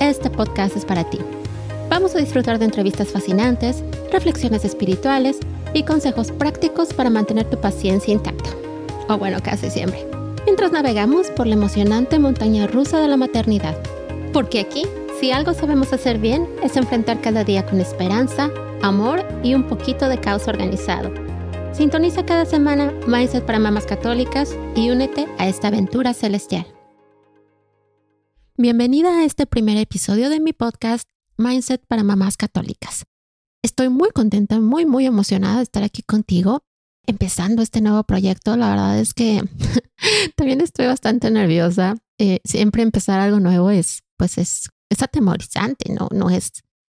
este podcast es para ti. Vamos a disfrutar de entrevistas fascinantes, reflexiones espirituales y consejos prácticos para mantener tu paciencia intacta. O bueno, casi siempre. Mientras navegamos por la emocionante montaña rusa de la maternidad. Porque aquí, si algo sabemos hacer bien, es enfrentar cada día con esperanza, amor y un poquito de caos organizado. Sintoniza cada semana Mindset para Mamás Católicas y únete a esta aventura celestial. Bienvenida a este primer episodio de mi podcast Mindset para Mamás Católicas. Estoy muy contenta, muy, muy emocionada de estar aquí contigo, empezando este nuevo proyecto. La verdad es que también estoy bastante nerviosa. Eh, siempre empezar algo nuevo es, pues es, es atemorizante, ¿no? No es,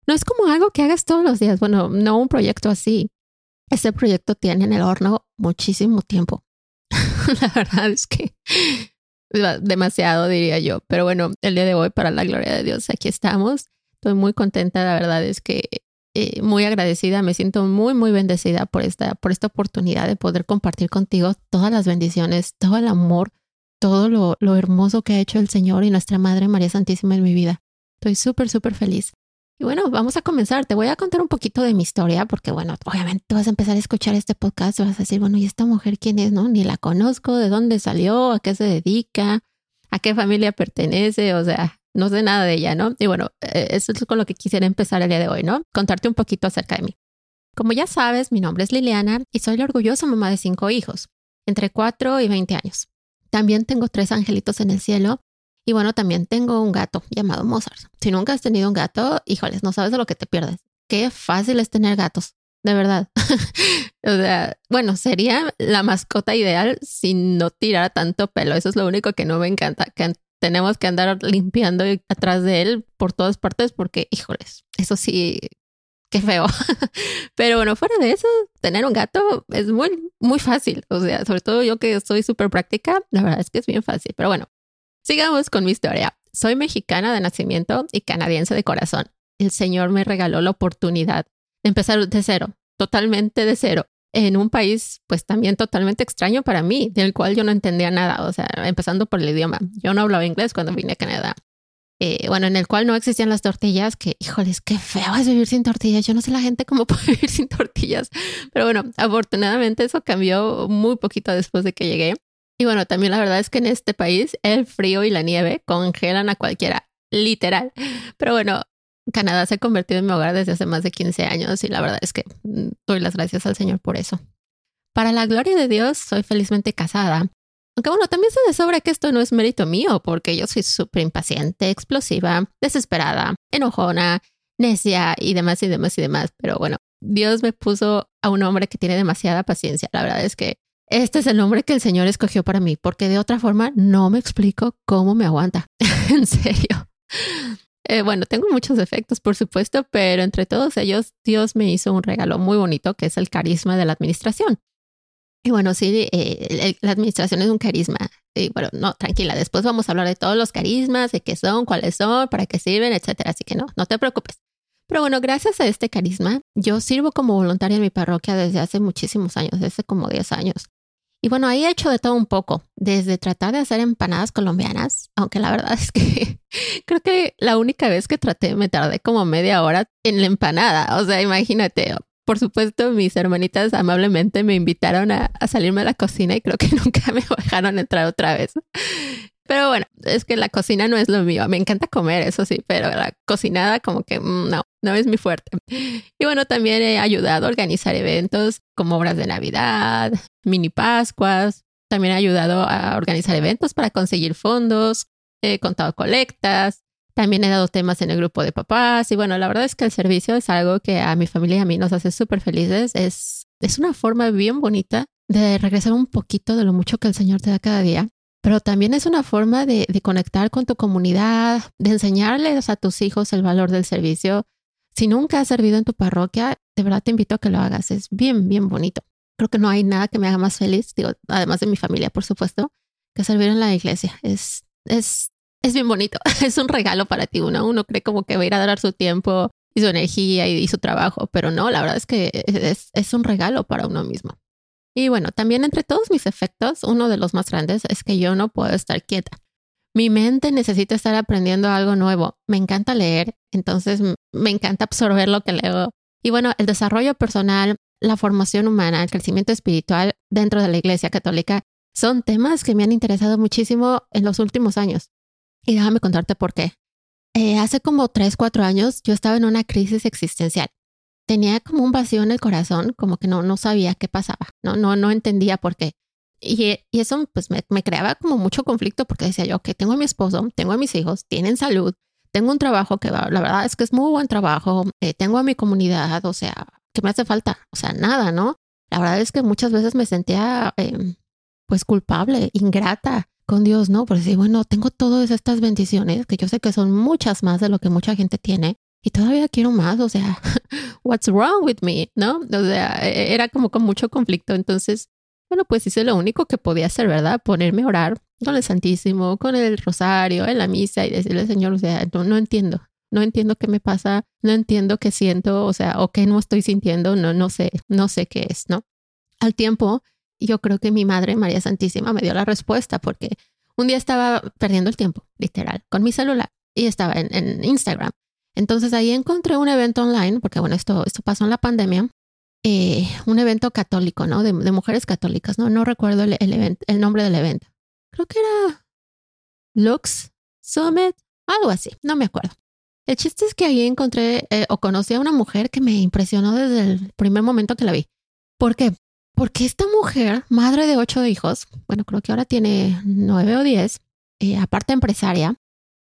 no es como algo que hagas todos los días. Bueno, no un proyecto así. Este proyecto tiene en el horno muchísimo tiempo. la verdad es que demasiado, diría yo. Pero bueno, el día de hoy, para la gloria de Dios, aquí estamos. Estoy muy contenta, la verdad es que eh, muy agradecida, me siento muy, muy bendecida por esta, por esta oportunidad de poder compartir contigo todas las bendiciones, todo el amor, todo lo, lo hermoso que ha hecho el Señor y nuestra Madre María Santísima en mi vida. Estoy súper, súper feliz. Y bueno, vamos a comenzar. Te voy a contar un poquito de mi historia, porque bueno, obviamente tú vas a empezar a escuchar este podcast vas a decir, bueno, ¿y esta mujer quién es? No, ni la conozco, de dónde salió, a qué se dedica, a qué familia pertenece, o sea, no sé nada de ella, ¿no? Y bueno, eh, eso es con lo que quisiera empezar el día de hoy, ¿no? Contarte un poquito acerca de mí. Como ya sabes, mi nombre es Liliana y soy la orgullosa mamá de cinco hijos, entre cuatro y veinte años. También tengo tres angelitos en el cielo y bueno, también tengo un gato llamado Mozart. Si nunca has tenido un gato, híjoles, no sabes de lo que te pierdes. Qué fácil es tener gatos, de verdad. o sea, bueno, sería la mascota ideal si no tirara tanto pelo. Eso es lo único que no me encanta, que tenemos que andar limpiando atrás de él por todas partes porque, híjoles, eso sí, qué feo. Pero bueno, fuera de eso, tener un gato es muy, muy fácil. O sea, sobre todo yo que soy súper práctica, la verdad es que es bien fácil. Pero bueno, Sigamos con mi historia. Soy mexicana de nacimiento y canadiense de corazón. El Señor me regaló la oportunidad de empezar de cero, totalmente de cero, en un país pues también totalmente extraño para mí, del cual yo no entendía nada, o sea, empezando por el idioma. Yo no hablaba inglés cuando vine a Canadá. Eh, bueno, en el cual no existían las tortillas, que híjoles, qué feo es vivir sin tortillas. Yo no sé la gente cómo puede vivir sin tortillas, pero bueno, afortunadamente eso cambió muy poquito después de que llegué. Y bueno, también la verdad es que en este país el frío y la nieve congelan a cualquiera, literal. Pero bueno, Canadá se ha convertido en mi hogar desde hace más de 15 años y la verdad es que mm, doy las gracias al Señor por eso. Para la gloria de Dios, soy felizmente casada. Aunque bueno, también se de sobra que esto no es mérito mío, porque yo soy súper impaciente, explosiva, desesperada, enojona, necia y demás y demás y demás. Pero bueno, Dios me puso a un hombre que tiene demasiada paciencia. La verdad es que este es el nombre que el Señor escogió para mí, porque de otra forma no me explico cómo me aguanta. en serio. Eh, bueno, tengo muchos defectos, por supuesto, pero entre todos ellos, Dios me hizo un regalo muy bonito, que es el carisma de la administración. Y bueno, sí, eh, la administración es un carisma. Y bueno, no, tranquila, después vamos a hablar de todos los carismas, de qué son, cuáles son, para qué sirven, etcétera. Así que no, no te preocupes. Pero bueno, gracias a este carisma, yo sirvo como voluntaria en mi parroquia desde hace muchísimos años, desde como 10 años. Y bueno, ahí he hecho de todo un poco, desde tratar de hacer empanadas colombianas, aunque la verdad es que creo que la única vez que traté me tardé como media hora en la empanada. O sea, imagínate, por supuesto, mis hermanitas amablemente me invitaron a, salirme a la cocina y creo que nunca me dejaron entrar otra vez. Pero bueno, es que la cocina no es lo mío. Me encanta comer, eso sí, pero la cocinada como que mm, no, no es mi fuerte. Y bueno, también he ayudado a organizar eventos como obras de Navidad, mini Pascuas. También he ayudado a organizar eventos para conseguir fondos. He contado colectas. También he dado temas en el grupo de papás. Y bueno, la verdad es que el servicio es algo que a mi familia y a mí nos hace súper felices. Es, es una forma bien bonita de regresar un poquito de lo mucho que el Señor te da cada día pero también es una forma de, conectar con tu comunidad, de enseñarles a tus hijos el valor del servicio. Si nunca has servido en tu parroquia, de verdad te invito a que lo hagas. Es bien, bien bonito. Creo que no hay nada que me haga más feliz, digo, además de mi familia, por supuesto, que servir en la iglesia. Es, es, es bien bonito. Es un regalo para ti. Uno, uno cree como que va a ir a dar su tiempo y su energía y, su trabajo, pero no, la verdad es que es, es un regalo para uno mismo. Y bueno, también entre todos mis efectos, uno de los más grandes es que yo no puedo estar quieta. Mi mente necesita estar aprendiendo algo nuevo. Me encanta leer, entonces me encanta absorber lo que leo. Y bueno, el desarrollo personal, la formación humana, el crecimiento espiritual dentro de la Iglesia Católica son temas que me han interesado muchísimo en los últimos años. Y déjame contarte por qué. Eh, hace como tres, cuatro años yo estaba en una crisis existencial tenía como un vacío en el corazón, como que no, no sabía qué pasaba, no, no, no entendía por qué. Y, y eso pues me, me, creaba como mucho conflicto porque decía yo que tengo a mi esposo, tengo a mis hijos, tienen salud, tengo un trabajo que la verdad es que es muy buen trabajo, eh, tengo a mi comunidad, o sea, ¿qué me hace falta? O sea, nada, ¿no? La verdad es que muchas veces me sentía eh, pues culpable, ingrata con Dios, ¿no? Porque sí, bueno, tengo todas estas bendiciones, que yo sé que son muchas más de lo que mucha gente tiene, y todavía quiero más, o sea, what's wrong with me, ¿no? O sea, e, era como con mucho conflicto. Entonces, bueno, pues hice lo único que podía hacer, ¿verdad? Ponerme a orar con el Santísimo, con el rosario, en la misa y decirle, Señor, o sea, no, no entiendo, no entiendo qué me pasa, no entiendo qué siento, o sea, o qué no estoy sintiendo, no, no sé, no sé qué es, ¿no? Al tiempo, yo creo que mi madre, María Santísima, me dio la respuesta porque un día estaba perdiendo el tiempo, literal, con mi celular y estaba en, en Instagram entonces ahí encontré un evento online, porque bueno, esto, esto pasó en la pandemia, eh, un evento católico, ¿no? De, mujeres católicas, ¿no? No recuerdo el, el, el nombre del evento. Creo que era Lux Summit, algo así, no me acuerdo. El chiste es que ahí encontré eh, o conocí a una mujer que me impresionó desde el primer momento que la vi. ¿Por qué? Porque esta mujer, madre de ocho hijos, bueno, creo que ahora tiene nueve o diez, eh, aparte empresaria,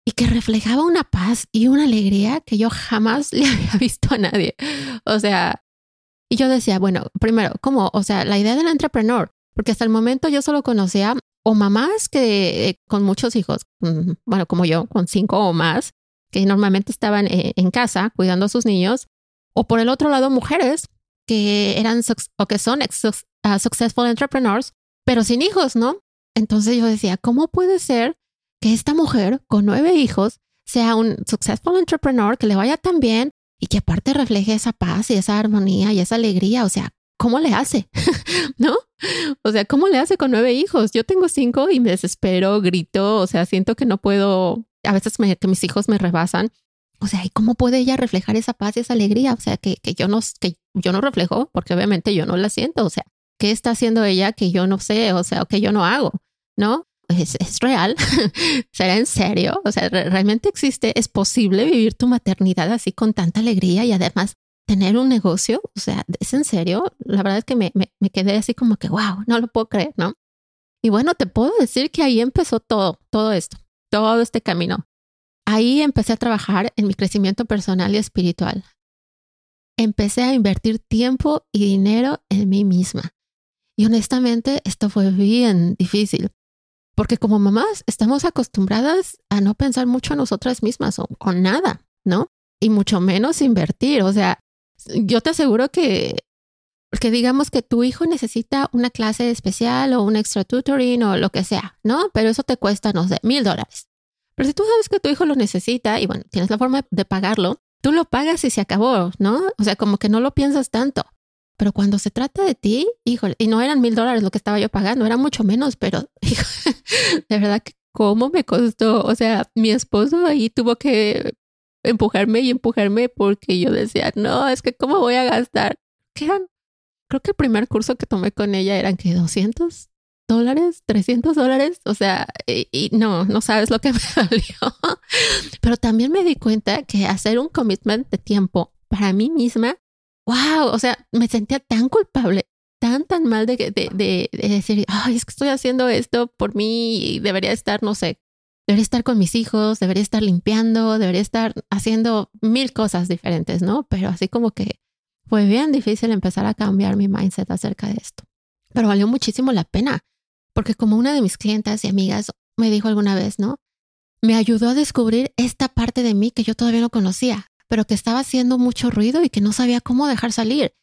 y que reflejaba una paz y una alegría que yo jamás le había visto a nadie. O sea, y yo decía, bueno, primero, ¿cómo? O sea, la idea del entrepreneur, porque hasta el momento yo solo conocía o mamás que eh, con muchos hijos, mm, bueno, como yo, con cinco o más, que normalmente estaban eh, en casa cuidando a sus niños, o por el otro lado, mujeres que eran o que son uh, successful entrepreneurs, pero sin hijos, ¿no? Entonces yo decía, ¿cómo puede ser que esta mujer con nueve hijos sea un successful entrepreneur, que le vaya tan bien y que aparte refleje esa paz y esa armonía y esa alegría. O sea, ¿cómo le hace? ¿No? O sea, ¿cómo le hace con nueve hijos? Yo tengo cinco y me desespero, grito, o sea, siento que no puedo, a veces que mis hijos me rebasan. O sea, ¿y cómo puede ella reflejar esa paz y esa alegría? O sea, que, que, yo no, que yo no reflejo, porque obviamente yo no la siento. O sea, ¿qué está haciendo ella que yo no sé? O sea, o que yo no hago, ¿no? Es, es real, será en serio, o sea, realmente existe, es posible vivir tu maternidad así con tanta alegría y además tener un negocio, o sea, es en serio, la verdad es que me, me, me quedé así como que, wow, no lo puedo creer, ¿no? Y bueno, te puedo decir que ahí empezó todo, todo esto, todo este camino. Ahí empecé a trabajar en mi crecimiento personal y espiritual. Empecé a invertir tiempo y dinero en mí misma. Y honestamente, esto fue bien difícil porque como mamás estamos acostumbradas a no pensar mucho en nosotras mismas o, con nada, ¿no? Y mucho menos invertir. O sea, yo te aseguro que, que digamos que tu hijo necesita una clase especial o un extra tutoring o lo que sea, ¿no? Pero eso te cuesta, no sé, mil dólares. Pero si tú sabes que tu hijo lo necesita y bueno, tienes la forma de pagarlo, tú lo pagas y se acabó, ¿no? O sea, como que no lo piensas tanto. Pero cuando se trata de ti, híjole, y no eran mil dólares lo que estaba yo pagando, era mucho menos, pero de verdad que cómo me costó. O sea, mi esposo ahí tuvo que empujarme y empujarme porque yo decía, no, es que cómo voy a gastar. ¿Qué eran? Creo que el primer curso que tomé con ella eran que 200 dólares, 300 dólares. O sea, y, no, no sabes lo que me dolió. Pero también me di cuenta que hacer un commitment de tiempo para mí misma wow, o sea, me sentía tan culpable, tan, tan mal de, de, de, decir, ay, es que estoy haciendo esto por mí y debería estar, no sé, debería estar con mis hijos, debería estar limpiando, debería estar haciendo mil cosas diferentes, ¿no? Pero así como que fue bien difícil empezar a cambiar mi mindset acerca de esto. Pero valió muchísimo la pena, porque como una de mis clientas y amigas me dijo alguna vez, ¿no? Me ayudó a descubrir esta parte de mí que yo todavía no conocía, pero que estaba haciendo mucho ruido y que no sabía cómo dejar salir.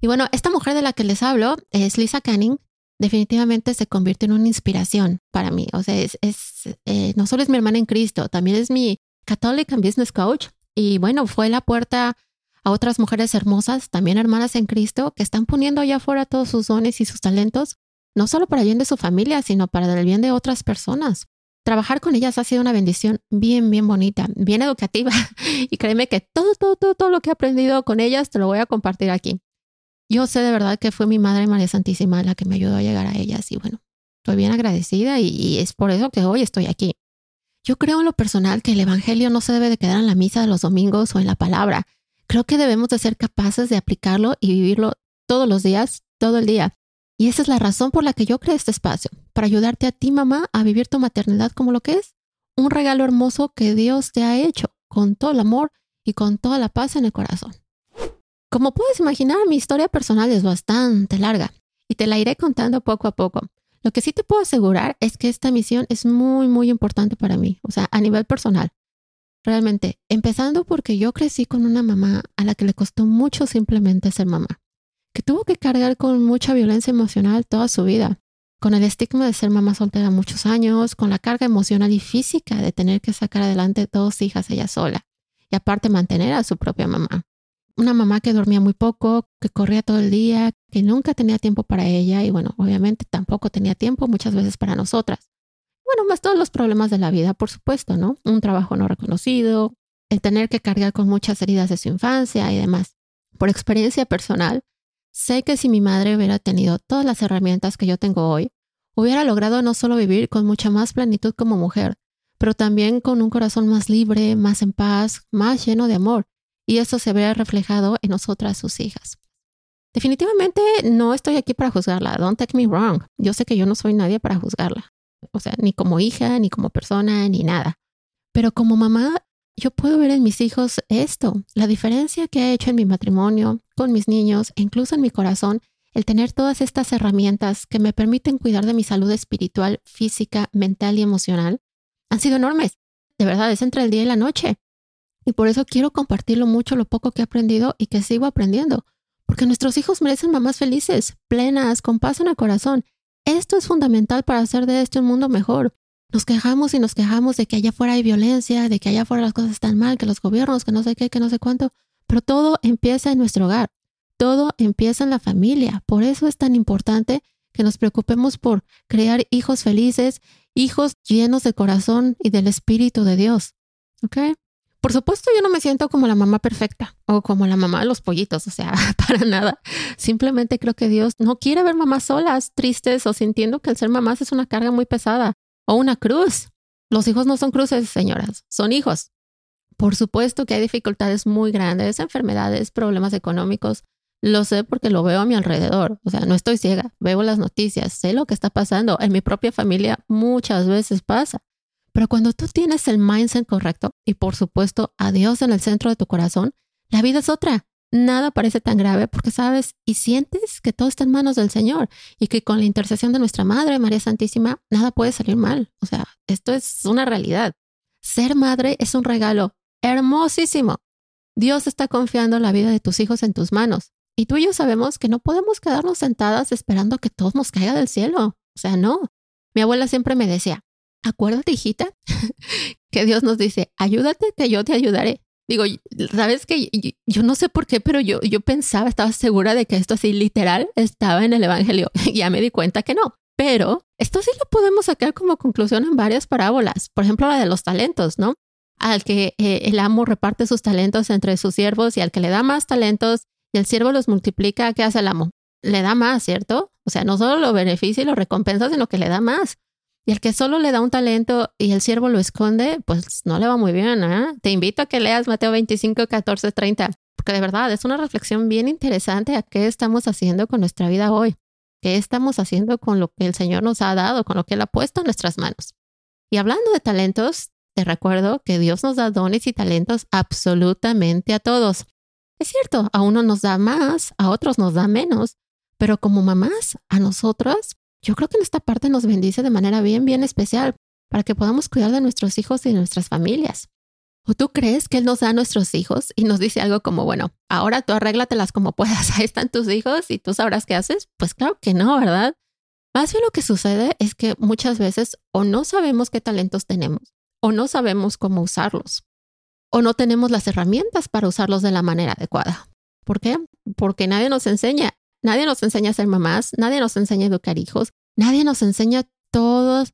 Y bueno, esta mujer de la que les hablo es Lisa Canning. Definitivamente se convierte en una inspiración para mí. O sea, es, eh, no solo es mi hermana en Cristo, también es mi Catholic and Business Coach. Y bueno, fue la puerta a otras mujeres hermosas, también hermanas en Cristo, que están poniendo allá afuera todos sus dones y sus talentos, no solo para el bien de su familia, sino para el bien de otras personas. Trabajar con ellas ha sido una bendición bien, bien bonita, bien educativa. Y créeme que todo, todo, todo, todo lo que he aprendido con ellas te lo voy a compartir aquí. Yo sé de verdad que fue mi Madre María Santísima la que me ayudó a llegar a ellas y bueno, estoy bien agradecida y, y es por eso que hoy estoy aquí. Yo creo en lo personal que el Evangelio no se debe de quedar en la misa de los domingos o en la palabra, creo que debemos de ser capaces de aplicarlo y vivirlo todos los días, todo el día. Y esa es la razón por la que yo creé este espacio, para ayudarte a ti, mamá, a vivir tu maternidad como lo que es, un regalo hermoso que Dios te ha hecho, con todo el amor y con toda la paz en el corazón. Como puedes imaginar, mi historia personal es bastante larga y te la iré contando poco a poco. Lo que sí te puedo asegurar es que esta misión es muy, muy importante para mí, o sea, a nivel personal. Realmente, empezando porque yo crecí con una mamá a la que le costó mucho simplemente ser mamá, que tuvo que cargar con mucha violencia emocional toda su vida, con el estigma de ser mamá soltera muchos años, con la carga emocional y física de tener que sacar adelante dos hijas ella sola y aparte mantener a su propia mamá. Una mamá que dormía muy poco, que corría todo el día, que nunca tenía tiempo para ella y bueno, obviamente tampoco tenía tiempo muchas veces para nosotras. Bueno, más todos los problemas de la vida, por supuesto, ¿no? Un trabajo no reconocido, el tener que cargar con muchas heridas de su infancia y demás. Por experiencia personal, sé que si mi madre hubiera tenido todas las herramientas que yo tengo hoy, hubiera logrado no solo vivir con mucha más plenitud como mujer, pero también con un corazón más libre, más en paz, más lleno de amor, y eso se vea reflejado en nosotras, sus hijas. Definitivamente no estoy aquí para juzgarla, don't take me wrong. Yo sé que yo no soy nadie para juzgarla o sea, ni como hija, ni como persona, ni nada. Pero como mamá, yo puedo ver en mis hijos esto, la diferencia que ha hecho en mi matrimonio, con mis niños, e incluso en mi corazón, el tener todas estas herramientas que me permiten cuidar de mi salud espiritual, física, mental y emocional, han sido enormes. De verdad, es entre el día y la noche. Y por eso quiero compartirlo mucho, lo poco que he aprendido y que sigo aprendiendo. Porque nuestros hijos merecen mamás felices, plenas, con paz en el corazón esto es fundamental para hacer de este un mundo mejor. Nos quejamos y nos quejamos de que allá afuera hay violencia, de que allá afuera las cosas están mal, que los gobiernos, que no sé qué, que no sé cuánto, pero todo empieza en nuestro hogar, todo empieza en la familia. Por eso es tan importante que nos preocupemos por crear hijos felices, hijos llenos de corazón y del Espíritu de Dios. ¿Ok? Por supuesto, yo no me siento como la mamá perfecta o como la mamá de los pollitos, o sea, para nada. Simplemente creo que Dios no quiere ver mamás solas, tristes o sintiendo que el ser mamás es una carga muy pesada o una cruz. Los hijos no son cruces, señoras, son hijos. Por supuesto que hay dificultades muy grandes, enfermedades, problemas económicos. Lo sé porque lo veo a mi alrededor. O sea, no estoy ciega, veo las noticias, sé lo que está pasando. En mi propia familia muchas veces pasa. Pero cuando tú tienes el mindset correcto y por supuesto a Dios en el centro de tu corazón, la vida es otra. Nada parece tan grave porque sabes y sientes que todo está en manos del Señor y que con la intercesión de nuestra Madre María Santísima nada puede salir mal. O sea, esto es una realidad. Ser madre es un regalo hermosísimo. Dios está confiando la vida de tus hijos en tus manos. Y tú y yo sabemos que no podemos quedarnos sentadas esperando que todo nos caiga del cielo. O sea, no. Mi abuela siempre me decía, acuérdate, hijita, que Dios nos dice, ayúdate, que yo te ayudaré. Digo, sabes que yo, no sé por qué, pero yo, yo pensaba, estaba segura de que esto así literal estaba en el Evangelio. ya me di cuenta que no. Pero esto sí lo podemos sacar como conclusión en varias parábolas. Por ejemplo, la de los talentos, ¿no? Al que eh, el amo reparte sus talentos entre sus siervos y al que le da más talentos y el siervo los multiplica, ¿qué hace el amo? Le da más, ¿cierto? O sea, no solo lo beneficia y lo recompensa, sino que le da más. Y el que solo le da un talento y el siervo lo esconde, pues no le va muy bien. ¿eh? Te invito a que leas Mateo 25, 14, 30, porque de verdad es una reflexión bien interesante a qué estamos haciendo con nuestra vida hoy, qué estamos haciendo con lo que el Señor nos ha dado, con lo que Él ha puesto en nuestras manos. Y hablando de talentos, te recuerdo que Dios nos da dones y talentos absolutamente a todos. Es cierto, a uno nos da más, a otros nos da menos, pero como mamás, a nosotras yo creo que en esta parte nos bendice de manera bien, bien especial para que podamos cuidar de nuestros hijos y de nuestras familias. ¿O tú crees que Él nos da a nuestros hijos y nos dice algo como, bueno, ahora tú arréglatelas como puedas, ahí están tus hijos y tú sabrás qué haces? Pues claro que no, ¿verdad? Más bien lo que sucede es que muchas veces o no sabemos qué talentos tenemos, o no sabemos cómo usarlos, o no tenemos las herramientas para usarlos de la manera adecuada. ¿Por qué? Porque nadie nos enseña. Nadie nos enseña a ser mamás, nadie nos enseña a educar hijos, nadie nos enseña toda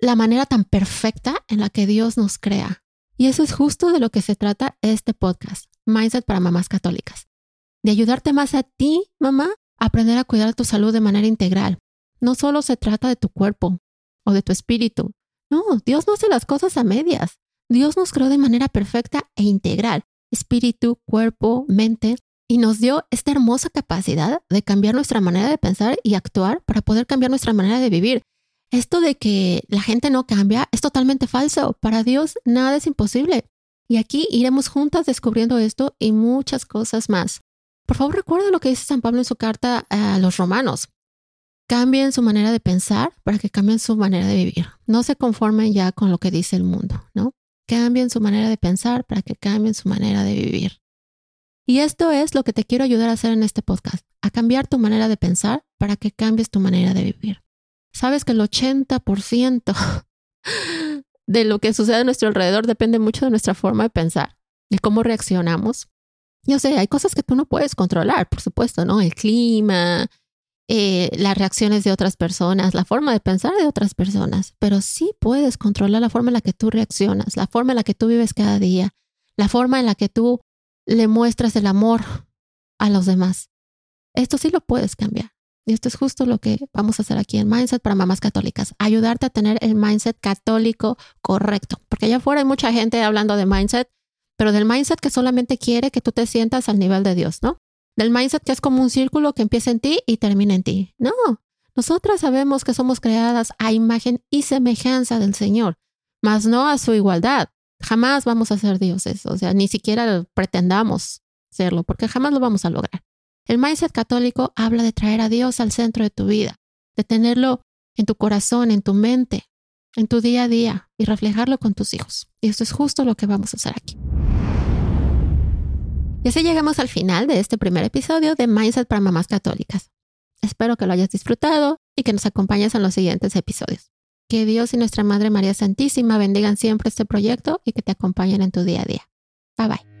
la manera tan perfecta en la que Dios nos crea. Y eso es justo de lo que se trata este podcast, Mindset para Mamás Católicas. De ayudarte más a ti, mamá, a aprender a cuidar tu salud de manera integral. No solo se trata de tu cuerpo o de tu espíritu. No, Dios no hace las cosas a medias. Dios nos creó de manera perfecta e integral. Espíritu, cuerpo, mente, y nos dio esta hermosa capacidad de cambiar nuestra manera de pensar y actuar para poder cambiar nuestra manera de vivir. Esto de que la gente no cambia es totalmente falso. Para Dios nada es imposible. Y aquí iremos juntas descubriendo esto y muchas cosas más. Por favor, recuerda lo que dice San Pablo en su carta a los romanos. Cambien su manera de pensar para que cambien su manera de vivir. No se conformen ya con lo que dice el mundo, ¿no? Cambien su manera de pensar para que cambien su manera de vivir. Y esto es lo que te quiero ayudar a hacer en este podcast, a cambiar tu manera de pensar para que cambies tu manera de vivir. Sabes que el 80% de lo que sucede a nuestro alrededor depende mucho de nuestra forma de pensar, de cómo reaccionamos. Yo sé, hay cosas que tú no puedes controlar, por supuesto, ¿no? El clima, eh, las reacciones de otras personas, la forma de pensar de otras personas, pero sí puedes controlar la forma en la que tú reaccionas, la forma en la que tú vives cada día, la forma en la que tú le muestras el amor a los demás. Esto sí lo puedes cambiar. Y esto es justo lo que vamos a hacer aquí en Mindset para Mamás Católicas, ayudarte a tener el mindset católico correcto. Porque allá afuera hay mucha gente hablando de mindset, pero del mindset que solamente quiere que tú te sientas al nivel de Dios, ¿no? Del mindset que es como un círculo que empieza en ti y termina en ti. No, nosotras sabemos que somos creadas a imagen y semejanza del Señor, mas no a su igualdad. Jamás vamos a ser dioses, o sea, ni siquiera pretendamos serlo, porque jamás lo vamos a lograr. El mindset católico habla de traer a Dios al centro de tu vida, de tenerlo en tu corazón, en tu mente, en tu día a día y reflejarlo con tus hijos. Y esto es justo lo que vamos a hacer aquí. Y así llegamos al final de este primer episodio de Mindset para Mamás Católicas. Espero que lo hayas disfrutado y que nos acompañes en los siguientes episodios. Que Dios y nuestra Madre María Santísima bendigan siempre este proyecto y que te acompañen en tu día a día. Bye bye.